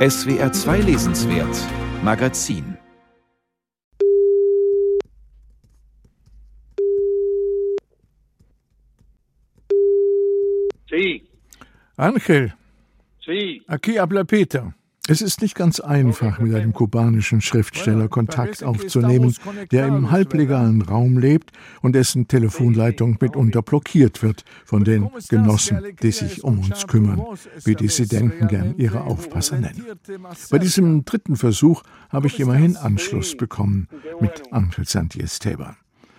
SWR 2 Lesenswert Magazin Sí, Angel, sí. aquí habla Peter. Es ist nicht ganz einfach, mit einem kubanischen Schriftsteller Kontakt aufzunehmen, der im halblegalen Raum lebt und dessen Telefonleitung mitunter blockiert wird von den Genossen, die sich um uns kümmern, wie Dissidenten gern ihre Aufpasser nennen. Bei diesem dritten Versuch habe ich immerhin Anschluss bekommen mit Angel Santiesteban.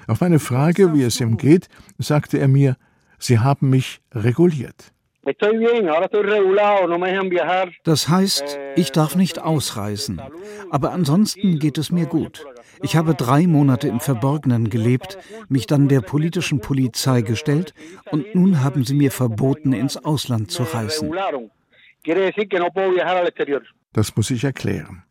Auf meine Frage, wie es ihm geht, sagte er mir, Sie haben mich reguliert. Das heißt, ich darf nicht ausreisen. Aber ansonsten geht es mir gut. Ich habe drei Monate im Verborgenen gelebt, mich dann der politischen Polizei gestellt und nun haben sie mir verboten, ins Ausland zu reisen. Das muss ich erklären.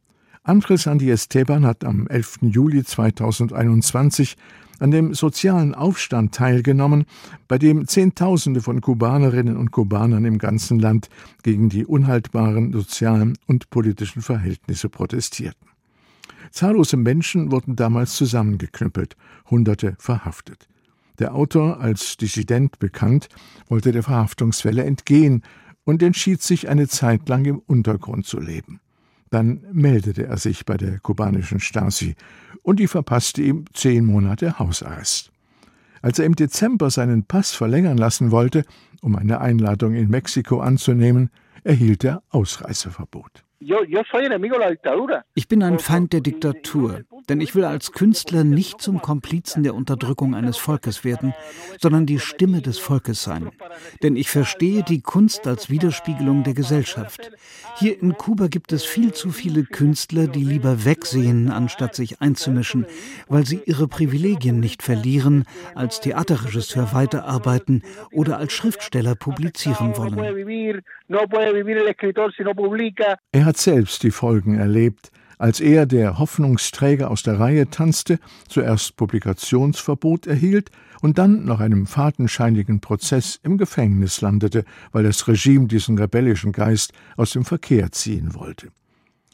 Andres Andy Esteban hat am 11. Juli 2021 an dem sozialen Aufstand teilgenommen, bei dem Zehntausende von Kubanerinnen und Kubanern im ganzen Land gegen die unhaltbaren sozialen und politischen Verhältnisse protestierten. Zahllose Menschen wurden damals zusammengeknüppelt, Hunderte verhaftet. Der Autor, als Dissident bekannt, wollte der Verhaftungswelle entgehen und entschied sich, eine Zeit lang im Untergrund zu leben. Dann meldete er sich bei der kubanischen Stasi und die verpasste ihm zehn Monate Hausarrest. Als er im Dezember seinen Pass verlängern lassen wollte, um eine Einladung in Mexiko anzunehmen, erhielt er Ausreiseverbot. Ich bin ein Feind der Diktatur, denn ich will als Künstler nicht zum Komplizen der Unterdrückung eines Volkes werden, sondern die Stimme des Volkes sein. Denn ich verstehe die Kunst als Widerspiegelung der Gesellschaft. Hier in Kuba gibt es viel zu viele Künstler, die lieber wegsehen, anstatt sich einzumischen, weil sie ihre Privilegien nicht verlieren, als Theaterregisseur weiterarbeiten oder als Schriftsteller publizieren wollen. Er hat selbst die Folgen erlebt, als er, der Hoffnungsträger aus der Reihe tanzte, zuerst Publikationsverbot erhielt und dann nach einem fadenscheinigen Prozess im Gefängnis landete, weil das Regime diesen rebellischen Geist aus dem Verkehr ziehen wollte.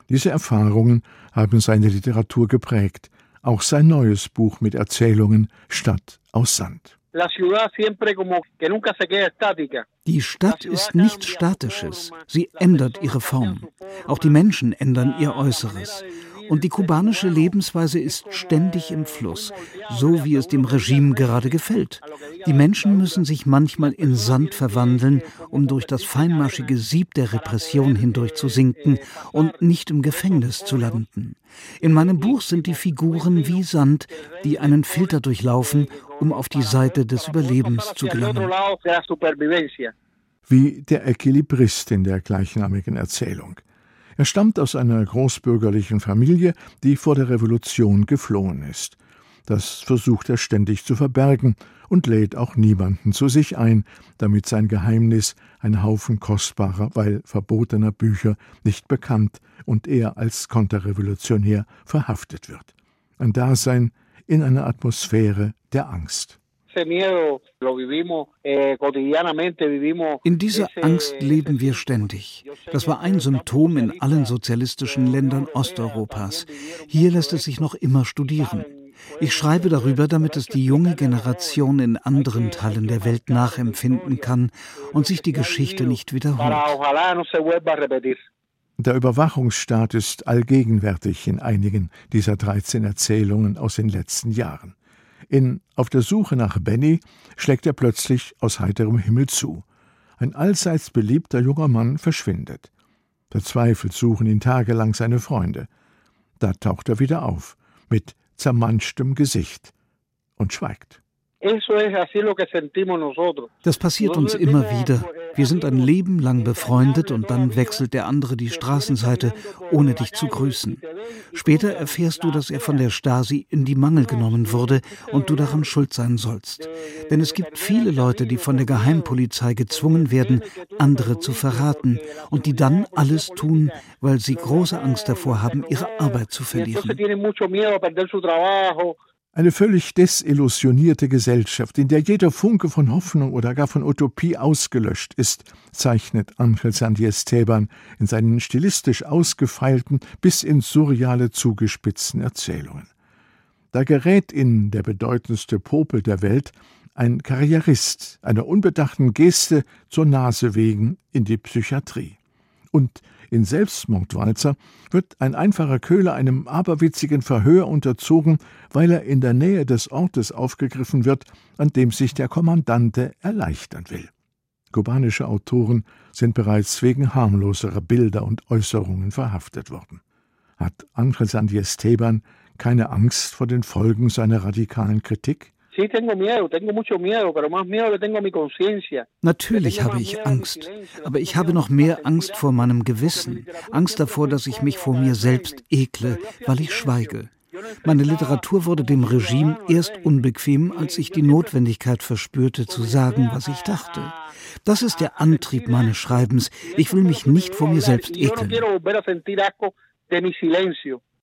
Diese Erfahrungen haben seine Literatur geprägt, auch sein neues Buch mit Erzählungen Stadt aus Sand. La ciudad siempre como que nunca se queda estática. Die Stadt ist nichts Statisches. Sie ändert ihre Form. Auch die Menschen ändern ihr Äußeres. Und die kubanische Lebensweise ist ständig im Fluss, so wie es dem Regime gerade gefällt. Die Menschen müssen sich manchmal in Sand verwandeln, um durch das feinmaschige Sieb der Repression hindurch zu sinken und nicht im Gefängnis zu landen. In meinem Buch sind die Figuren wie Sand, die einen Filter durchlaufen, um auf die Seite des Überlebens zu gelangen. wie der Equilibrist in der gleichnamigen Erzählung. Er stammt aus einer großbürgerlichen Familie, die vor der Revolution geflohen ist. Das versucht er ständig zu verbergen und lädt auch niemanden zu sich ein, damit sein Geheimnis, ein Haufen kostbarer, weil verbotener Bücher, nicht bekannt und er als Konterrevolutionär verhaftet wird. Ein Dasein in einer Atmosphäre der Angst. Ese miedo lo vivimos eh, cotidianamente, vivimos. In dieser ese- Angst leben wir ständig. Das war ein Symptom in allen sozialistischen Ländern Osteuropas. Hier lässt es sich noch immer studieren. Ich schreibe darüber, damit es die junge Generation in anderen Teilen der Welt nachempfinden kann und sich die Geschichte nicht wiederholt. Der Überwachungsstaat ist allgegenwärtig in einigen dieser 13 Erzählungen aus den letzten Jahren. In Auf der Suche nach Benny schlägt er plötzlich aus heiterem Himmel zu. Ein allseits beliebter junger Mann verschwindet. Verzweifelt suchen ihn tagelang seine Freunde. Da taucht er wieder auf, mit zermanschtem Gesicht und schweigt. Eso es así lo que sentimos nosotros. Das passiert uns immer wieder. Wir sind ein Leben lang befreundet und dann wechselt der andere die Straßenseite, ohne dich zu grüßen. Später erfährst du, dass er von der Stasi in die Mangel genommen wurde und du daran schuld sein sollst. Denn es gibt viele Leute, die von der Geheimpolizei gezwungen werden, andere zu verraten und die dann alles tun, weil sie große Angst davor haben, ihre Arbeit zu verlieren. Eine völlig desillusionierte Gesellschaft, in der jeder Funke von Hoffnung oder gar von Utopie ausgelöscht ist, zeichnet Angel Sandiesteban in seinen stilistisch ausgefeilten bis ins Surreale zugespitzten Erzählungen. Da gerät in Der bedeutendste Popel der Welt ein Karrierist einer unbedachten Geste zur Nase wegen in die Psychiatrie. Und in Selbstmordwalzer wird ein einfacher Köhler einem aberwitzigen Verhör unterzogen, weil er in der Nähe des Ortes aufgegriffen wird, an dem sich der Kommandante erleichtern will. Kubanische Autoren sind bereits wegen harmloserer Bilder und Äußerungen verhaftet worden. Hat Andres Andiesteban keine Angst vor den Folgen seiner radikalen Kritik? Natürlich habe ich Angst, aber ich habe noch mehr Angst vor meinem Gewissen, Angst davor, dass ich mich vor mir selbst ekle, weil ich schweige. Meine Literatur wurde dem Regime erst unbequem, als ich die Notwendigkeit verspürte, zu sagen, was ich dachte. Das ist der Antrieb meines Schreibens. Ich will mich nicht vor mir selbst ekeln.